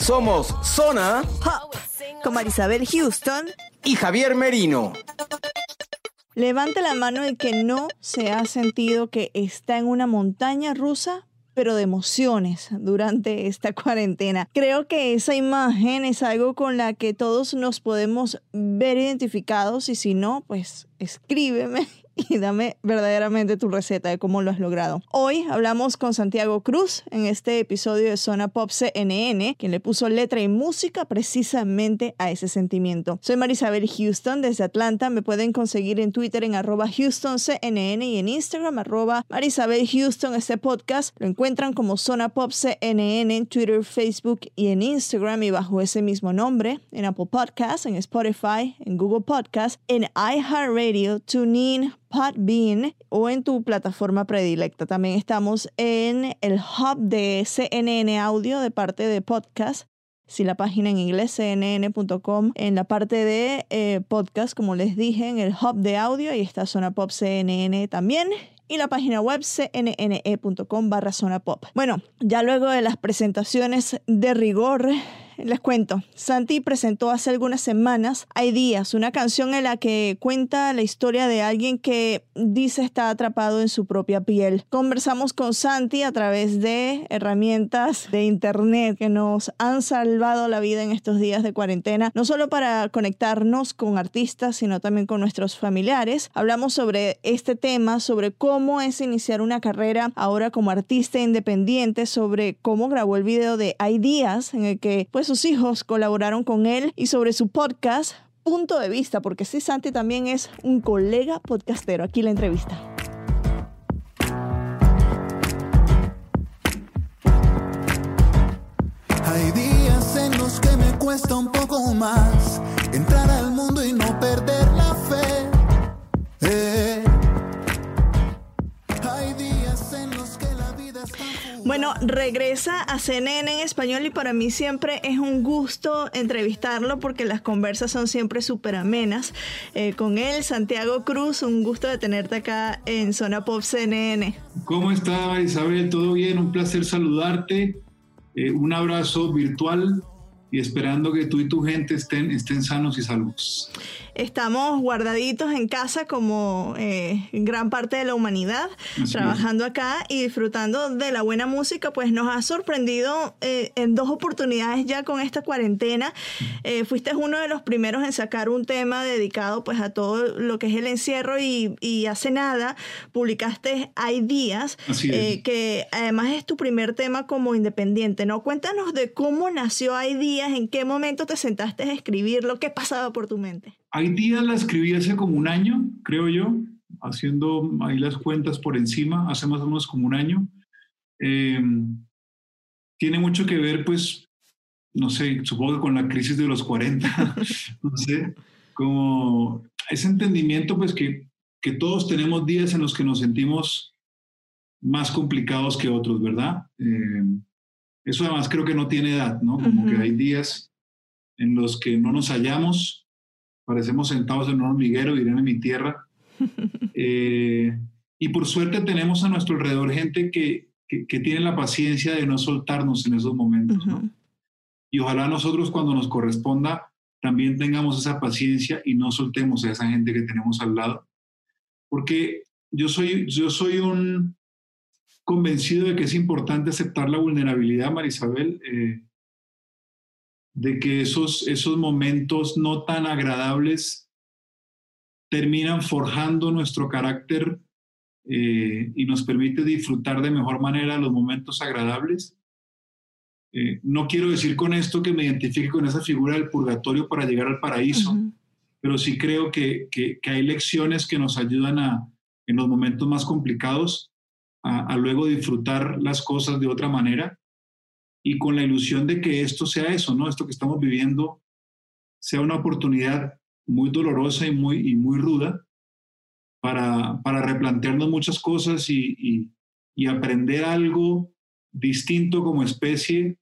Somos Zona Hop, con Marisabel Houston. y Javier Merino. Levante la mano el que no se ha sentido que está en una montaña rusa, pero de emociones durante esta cuarentena. Creo que esa imagen es algo con la que todos nos podemos ver identificados y si no, pues escríbeme y dame verdaderamente tu receta de cómo lo has logrado. Hoy hablamos con Santiago Cruz en este episodio de Zona Pop CNN, quien le puso letra y música precisamente a ese sentimiento. Soy Marisabel Houston desde Atlanta. Me pueden conseguir en Twitter en arroba HoustonCNN y en Instagram arroba Marisabel Houston. Este podcast lo encuentran como Zona Pop CNN en Twitter, Facebook y en Instagram y bajo ese mismo nombre en Apple Podcasts, en Spotify, en Google Podcasts, en iHeartRadio, TuneIn, Podbean o en tu plataforma predilecta. También estamos en el hub de CNN Audio de parte de podcast. Si la página en inglés, cnn.com, en la parte de eh, podcast, como les dije, en el hub de audio, ahí está Zona Pop CNN también. Y la página web cnne.com barra zona pop. Bueno, ya luego de las presentaciones de rigor, les cuento, Santi presentó hace algunas semanas Hay días, una canción en la que cuenta la historia de alguien que dice está atrapado en su propia piel. Conversamos con Santi a través de herramientas de internet que nos han salvado la vida en estos días de cuarentena, no solo para conectarnos con artistas, sino también con nuestros familiares. Hablamos sobre este tema, sobre cómo es iniciar una carrera ahora como artista independiente, sobre cómo grabó el video de Hay días en el que pues sus hijos colaboraron con él y sobre su podcast Punto de Vista, porque sí, Santi también es un colega podcastero. Aquí la entrevista. Hay días en los que me cuesta un poco más entrar al Regresa a CNN en español y para mí siempre es un gusto entrevistarlo porque las conversas son siempre súper amenas. Eh, con él, Santiago Cruz, un gusto de tenerte acá en Zona Pop CNN. ¿Cómo está Isabel? ¿Todo bien? Un placer saludarte. Eh, un abrazo virtual y esperando que tú y tu gente estén, estén sanos y salvos. Estamos guardaditos en casa como eh, gran parte de la humanidad, Así trabajando acá y disfrutando de la buena música, pues nos ha sorprendido eh, en dos oportunidades ya con esta cuarentena. Eh, fuiste uno de los primeros en sacar un tema dedicado pues a todo lo que es el encierro y, y hace nada publicaste Hay Días, eh, que además es tu primer tema como independiente, ¿no? Cuéntanos de cómo nació Hay Días, en qué momento te sentaste a escribirlo, qué pasaba por tu mente. Hay días la escribí hace como un año, creo yo, haciendo ahí las cuentas por encima, hace más o menos como un año. Eh, tiene mucho que ver, pues, no sé, supongo que con la crisis de los 40, no sé, como ese entendimiento, pues, que, que todos tenemos días en los que nos sentimos más complicados que otros, ¿verdad? Eh, Eso además creo que no tiene edad, ¿no? Como que hay días en los que no nos hallamos, parecemos sentados en un hormiguero, dirán en mi tierra. Eh, y por suerte tenemos a nuestro alrededor gente que, que, tiene la paciencia de no soltarnos en esos momentos, ¿no? Y ojalá nosotros cuando nos corresponda también tengamos esa paciencia y no soltemos a esa gente que tenemos al lado. Porque yo soy, yo soy un convencido de que es importante aceptar la vulnerabilidad, Marisabel, eh, de que esos, esos momentos no tan agradables terminan forjando nuestro carácter eh, y nos permite disfrutar de mejor manera los momentos agradables. Eh, no quiero decir con esto que me identifique con esa figura del purgatorio para llegar al paraíso, pero sí creo que, que, hay lecciones que nos ayudan a, en los momentos más complicados a, luego disfrutar las cosas de otra manera y con la ilusión de que esto sea eso, ¿no? Esto que estamos viviendo sea una oportunidad muy dolorosa y muy, y muy ruda para, para replantearnos muchas cosas y, y, y aprender algo distinto como especie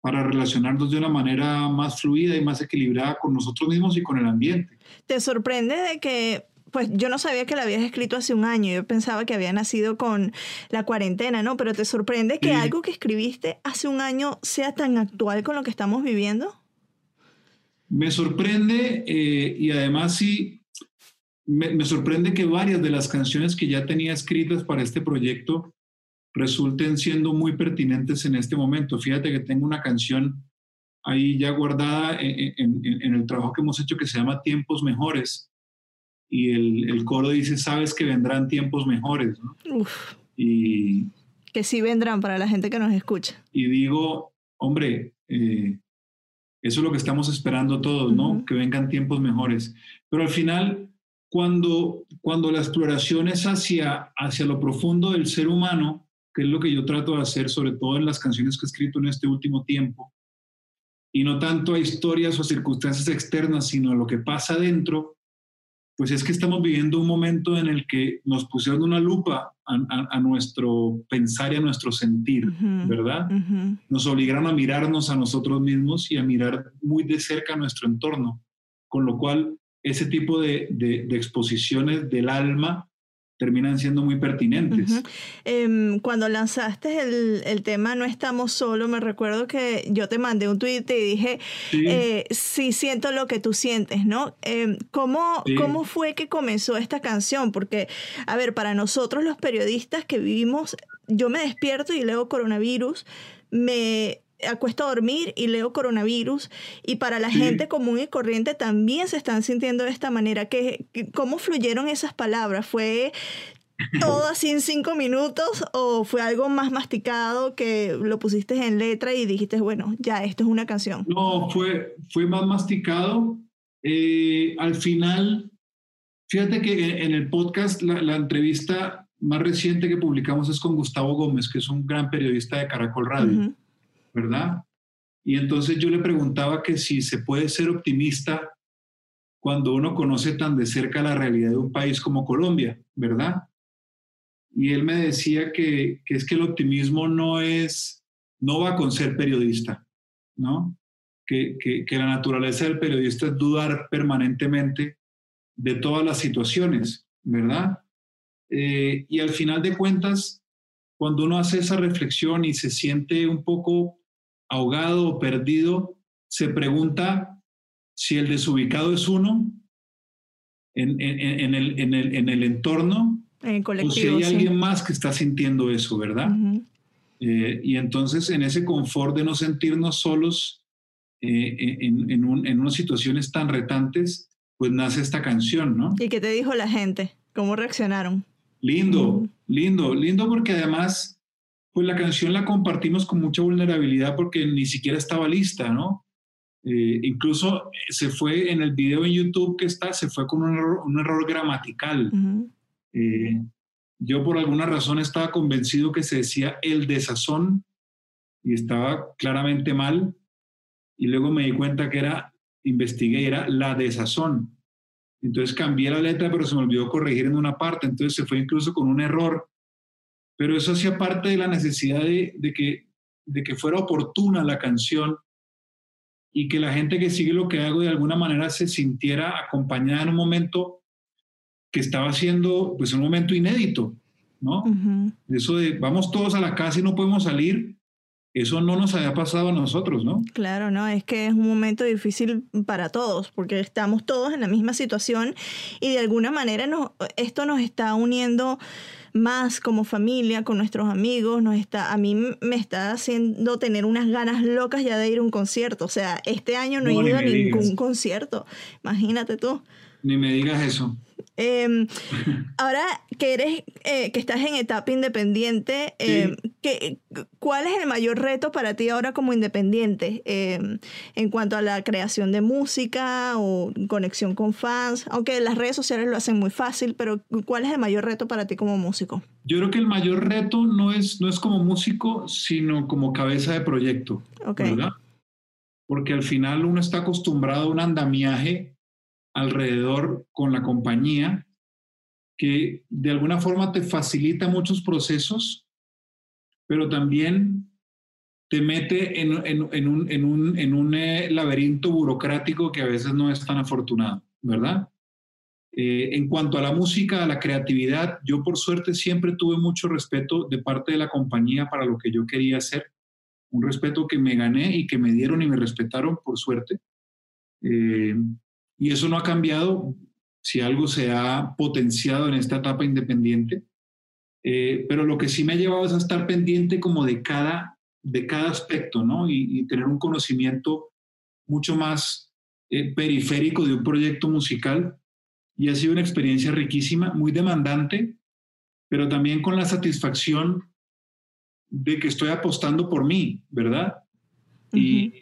para relacionarnos de una manera más fluida y más equilibrada con nosotros mismos y con el ambiente. ¿Te sorprende de que, pues yo no sabía que la habías escrito hace un año, yo pensaba que había nacido con la cuarentena, ¿no? Pero ¿te sorprende que algo que escribiste hace un año sea tan actual con lo que estamos viviendo? Me sorprende eh, y además sí, me, me sorprende que varias de las canciones que ya tenía escritas para este proyecto resulten siendo muy pertinentes en este momento. Fíjate que tengo una canción ahí ya guardada en, el trabajo que hemos hecho que se llama Tiempos Mejores. Y el, coro dice, sabes que vendrán tiempos mejores. Y, que sí vendrán para la gente que nos escucha. Y digo, hombre, eh, eso es lo que estamos esperando todos, ¿no? Que vengan tiempos mejores. Pero al final, cuando, cuando la exploración es hacia, hacia lo profundo del ser humano, que es lo que yo trato de hacer, sobre todo en las canciones que he escrito en este último tiempo, y no tanto a historias o circunstancias externas, sino a lo que pasa dentro, pues es que estamos viviendo un momento en el que nos pusieron una lupa a, nuestro pensar y a nuestro sentir, ¿verdad? Nos obligaron a mirarnos a nosotros mismos y a mirar muy de cerca nuestro entorno, con lo cual ese tipo de, de exposiciones del alma terminan siendo muy pertinentes. Em, cuando lanzaste el, el, tema No estamos solos, me recuerdo que yo te mandé un tweet y dije, sí, eh, siento lo que tú sientes, ¿no? Eh, ¿cómo, ¿Cómo fue que comenzó esta canción? Porque, a ver, para nosotros los periodistas que vivimos, yo me despierto y leo coronavirus, me acuesto a dormir y leo coronavirus y para la gente común y corriente también se están sintiendo de esta manera. ¿Qué, ¿Cómo fluyeron esas palabras? ¿Fue todo así en cinco minutos o fue algo más masticado que lo pusiste en letra y dijiste, bueno, ya, esto es una canción? No, fue, fue más masticado. Eh, al final, fíjate que en el podcast, la, entrevista más reciente que publicamos es con Gustavo Gómez, que es un gran periodista de Caracol Radio. ¿Verdad? Y entonces yo le preguntaba que si se puede ser optimista cuando uno conoce tan de cerca la realidad de un país como Colombia, ¿verdad? Y él me decía que, es que el optimismo no es, no va con ser periodista, ¿no? Que, la naturaleza del periodista es dudar permanentemente de todas las situaciones, ¿verdad? Eh, y al final de cuentas, cuando uno hace esa reflexión y se siente un poco ahogado o perdido, se pregunta si el desubicado es uno en, el, en el, entorno o si hay alguien más que está sintiendo eso, ¿verdad? Eh, y entonces en ese confort de no sentirnos solos eh, en, unas situaciones tan retantes, pues nace esta canción, ¿no? ¿Y qué te dijo la gente? ¿Cómo reaccionaron? Lindo, lindo, lindo porque además pues la canción la compartimos con mucha vulnerabilidad porque ni siquiera estaba lista, ¿no? Eh, incluso se fue en el video en YouTube que está, se fue con un error, un error gramatical. Eh, yo por alguna razón estaba convencido que se decía el desazón y estaba claramente mal. Y luego me di cuenta que era, investigué, era la desazón. Entonces cambié la letra, pero se me olvidó corregir en una parte. Entonces se fue incluso con un error pero eso hacía parte de la necesidad de, que, de que fuera oportuna la canción y que la gente que sigue lo que hago de alguna manera se sintiera acompañada en un momento que estaba siendo pues un momento inédito, ¿no? Eso de vamos todos a la casa y no podemos salir, eso no nos había pasado a nosotros, ¿no? Claro, no, es que es un momento difícil para todos, porque estamos todos en la misma situación y de alguna manera esto nos está uniendo más como familia, con nuestros amigos, nos está, a mí me está haciendo tener unas ganas locas ya de ir a un concierto. O sea, este año no, he ido a ningún concierto. Imagínate tú. Ni me digas eso. Em, ahora que eres, eh, que estás en etapa independiente, em, ¿cuál es el mayor reto para ti ahora como independiente em, en cuanto a la creación de música o conexión con fans? Aunque las redes sociales lo hacen muy fácil, pero ¿cuál es el mayor reto para ti como músico? Yo creo que el mayor reto no es, no es como músico, sino como cabeza de proyecto, ¿verdad? Porque al final uno está acostumbrado a un andamiaje alrededor con la compañía que de alguna forma te facilita muchos procesos, pero también te mete en, un, eh, laberinto burocrático que a veces no es tan afortunado, ¿verdad? Eh, en cuanto a la música, a la creatividad, yo por suerte siempre tuve mucho respeto de parte de la compañía para lo que yo quería hacer, un respeto que me gané y que me dieron y me respetaron por suerte. Eh, y eso no ha cambiado si algo se ha potenciado en esta etapa independiente. Eh, pero lo que sí me ha llevado es a estar pendiente como de cada, de cada aspecto, ¿no? Y, tener un conocimiento mucho más eh, periférico de un proyecto musical. Y ha sido una experiencia riquísima, muy demandante, pero también con la satisfacción de que estoy apostando por mí, ¿verdad? Y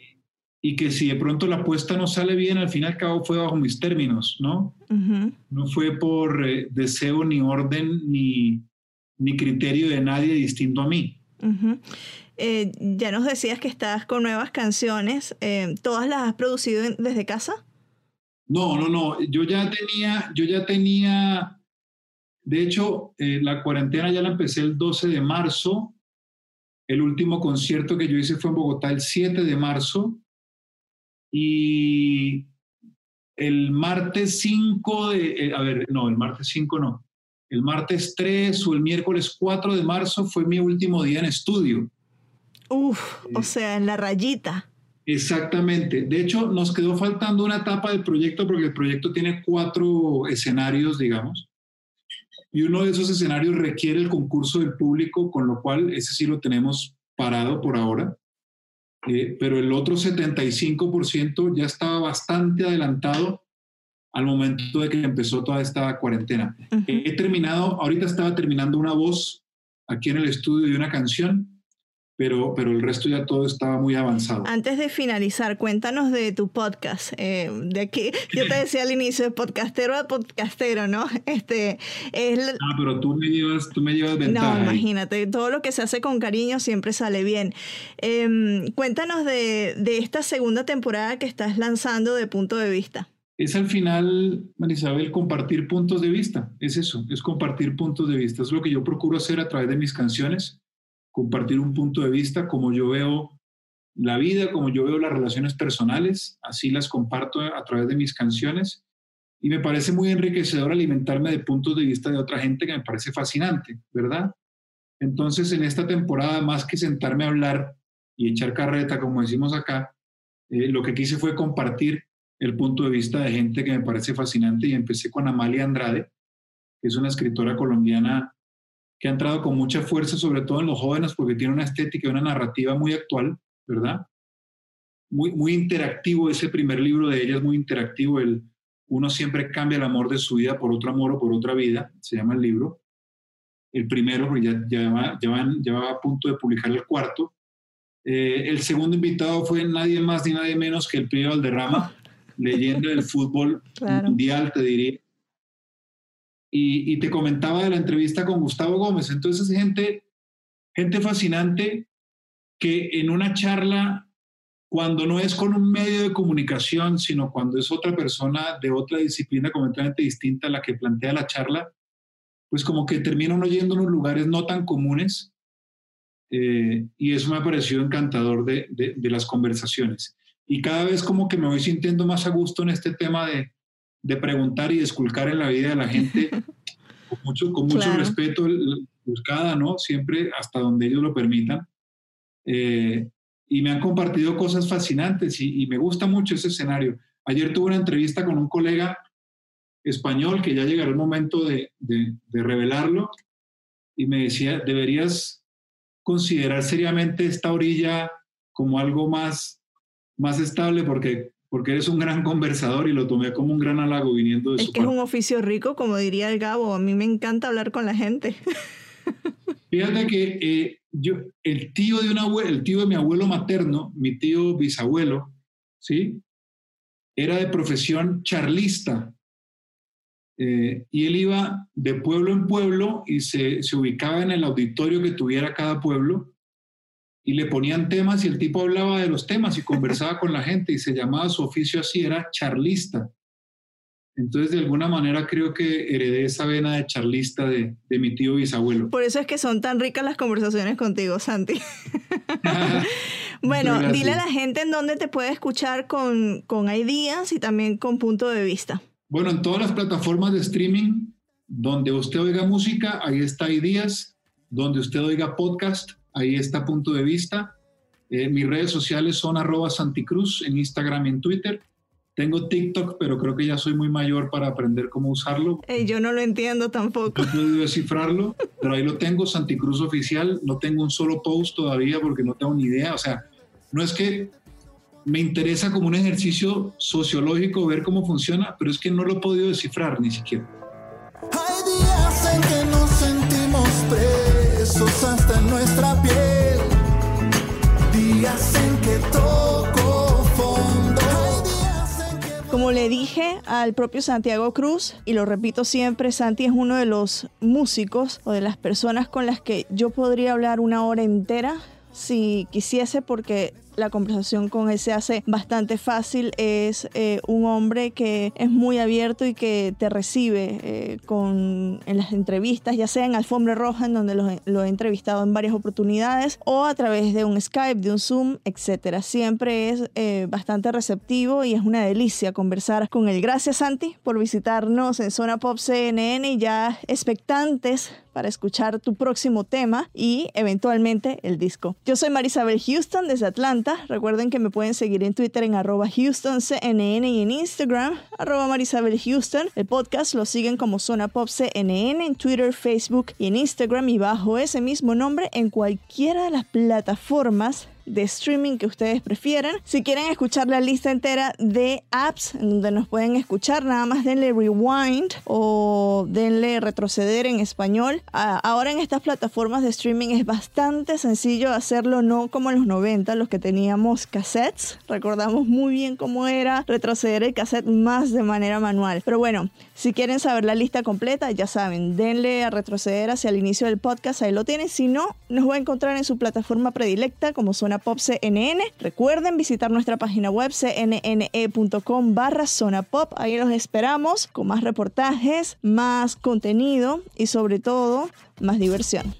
y que si de pronto la apuesta no sale bien, al fin y al cabo fue bajo mis términos, ¿no? No fue por eh, deseo ni orden ni, ni, criterio de nadie distinto a mí. Eh, ya nos decías que estás con nuevas canciones, eh, ¿todas las has producido desde casa? No, no, no, yo ya tenía, yo ya tenía, de hecho, la cuarentena ya la empecé el 12 de marzo, el último concierto que yo hice fue en Bogotá el 7 de marzo, y el martes 5 de, eh, a ver, no, el martes 5 no, el martes 3 o el miércoles 4 de marzo fue mi último día en estudio. Uf, o sea, en la rayita. Exactamente. De hecho, nos quedó faltando una etapa del proyecto porque el proyecto tiene cuatro escenarios, digamos. Y uno de esos escenarios requiere el concurso del público, con lo cual ese sí lo tenemos parado por ahora. Eh, pero el otro 75% ya estaba bastante adelantado al momento de que empezó toda esta cuarentena. He terminado, ahorita estaba terminando una voz aquí en el estudio de una canción pero, pero el resto ya todo estaba muy avanzado. Antes de finalizar, cuéntanos de tu podcast. Eh, de aquí, yo te decía al inicio, de podcastero a podcastero, ¿no? Este, es Ah, pero tú me llevas, tú me llevas ventaja. No, imagínate, todo lo que se hace con cariño siempre sale bien. Em, cuéntanos de, de esta segunda temporada que estás lanzando de punto de vista es al final, Marisabel, compartir puntos de vista. Es eso, es compartir puntos de vista. Es lo que yo procuro hacer a través de mis canciones compartir un punto de vista, como yo veo la vida, como yo veo las relaciones personales, así las comparto a través de mis canciones y me parece muy enriquecedor alimentarme de puntos de vista de otra gente que me parece fascinante, ¿verdad? Entonces, en esta temporada, más que sentarme a hablar y echar carreta, como decimos acá, eh, lo que quise fue compartir el punto de vista de gente que me parece fascinante y empecé con Amalia Andrade, que es una escritora colombiana que ha entrado con mucha fuerza, sobre todo en los jóvenes, porque tiene una estética y una narrativa muy actual, ¿verdad? Muy, muy interactivo, ese primer libro de ella es muy interactivo, el uno siempre cambia el amor de su vida por otro amor o por otra vida, se llama el libro. El primero, porque ya, ya, va, a punto de publicar el cuarto. Eh, el segundo invitado fue nadie más ni nadie menos que el Pío Valderrama, leyenda del fútbol mundial, te diría y, te comentaba de la entrevista con Gustavo Gómez. Entonces, gente, gente fascinante que en una charla, cuando no es con un medio de comunicación, sino cuando es otra persona de otra disciplina completamente distinta a la que plantea la charla, pues como que terminan oyendo unos lugares no tan comunes eh, y eso me ha parecido encantador de, de, las conversaciones. Y cada vez como que me voy sintiendo más a gusto en este tema de, de preguntar y de esculcar en la vida de la gente con mucho, con mucho respeto, buscada, ¿no? Siempre hasta donde ellos lo permitan. Eh, y me han compartido cosas fascinantes y, y, me gusta mucho ese escenario. Ayer tuve una entrevista con un colega español que ya llegará el momento de, de, de revelarlo y me decía, deberías considerar seriamente esta orilla como algo más, más estable porque, porque eres un gran conversador y lo tomé como un gran halago viniendo de es que es un oficio rico, como diría el Gabo. A mí me encanta hablar con la gente. Fíjate que eh, yo, el tío de una el tío de mi abuelo materno, mi tío bisabuelo, ¿sí? Era de profesión charlista. Eh, y él iba de pueblo en pueblo y se, se, ubicaba en el auditorio que tuviera cada pueblo y le ponían temas y el tipo hablaba de los temas y conversaba con la gente y se llamaba su oficio así, era charlista. Entonces, de alguna manera creo que heredé esa vena de charlista de, de mi tío bisabuelo. Por eso es que son tan ricas las conversaciones contigo, Santi. bueno, dile a la gente en dónde te puede escuchar con, con ideas y también con punto de vista. Bueno, en todas las plataformas de streaming, donde usted oiga música, ahí está Ideas. Donde usted oiga podcast, ahí está Punto de Vista. Eh, mis redes sociales son arroba Santicruz en Instagram y en Twitter. Tengo TikTok, pero creo que ya soy muy mayor para aprender cómo usarlo. yo no lo entiendo tampoco. No he podido descifrarlo, pero ahí lo tengo, Santicruz Oficial. No tengo un solo post todavía porque no tengo ni idea. O sea, no es que me interesa como un ejercicio sociológico ver cómo funciona, pero es que no lo he podido descifrar ni siquiera. Le dije al propio Santiago Cruz, y lo repito siempre, Santi es uno de los músicos o de las personas con las que yo podría hablar una hora entera si quisiese porque la conversación con él se hace bastante fácil. Es eh, un hombre que es muy abierto y que te recibe eh, con, en las entrevistas, ya sea en Alfombra Roja, en donde lo, he entrevistado en varias oportunidades, o a través de un Skype, de un Zoom, etc. Siempre es eh, bastante receptivo y es una delicia conversar con él. Gracias, Santi, por visitarnos en Zona Pop CNN y ya expectantes para escuchar tu próximo tema y eventualmente el disco. Yo soy Marisabel Houston desde Atlanta. Recuerden que me pueden seguir en Twitter en arroba HoustonCNN y en Instagram arroba Marisabel Houston. El podcast lo siguen como Zona Pop CNN en Twitter, Facebook y en Instagram y bajo ese mismo nombre en cualquiera de las plataformas de streaming que ustedes prefieran. Si quieren escuchar la lista entera de apps donde nos pueden escuchar, nada más denle rewind o denle retroceder en español. Ahora en estas plataformas de streaming es bastante sencillo hacerlo, no como en los 90, los que teníamos cassettes. Recordamos muy bien cómo era retroceder el cassette más de manera manual. Pero bueno, si quieren saber la lista completa, ya saben, denle a retroceder hacia el inicio del podcast, ahí lo tienen. Si no, nos va a encontrar en su plataforma predilecta como son Pop. Recuerden visitar nuestra página web cnne.com barra Zona Pop. Ahí los esperamos con más reportajes, más contenido y sobre todo más diversión.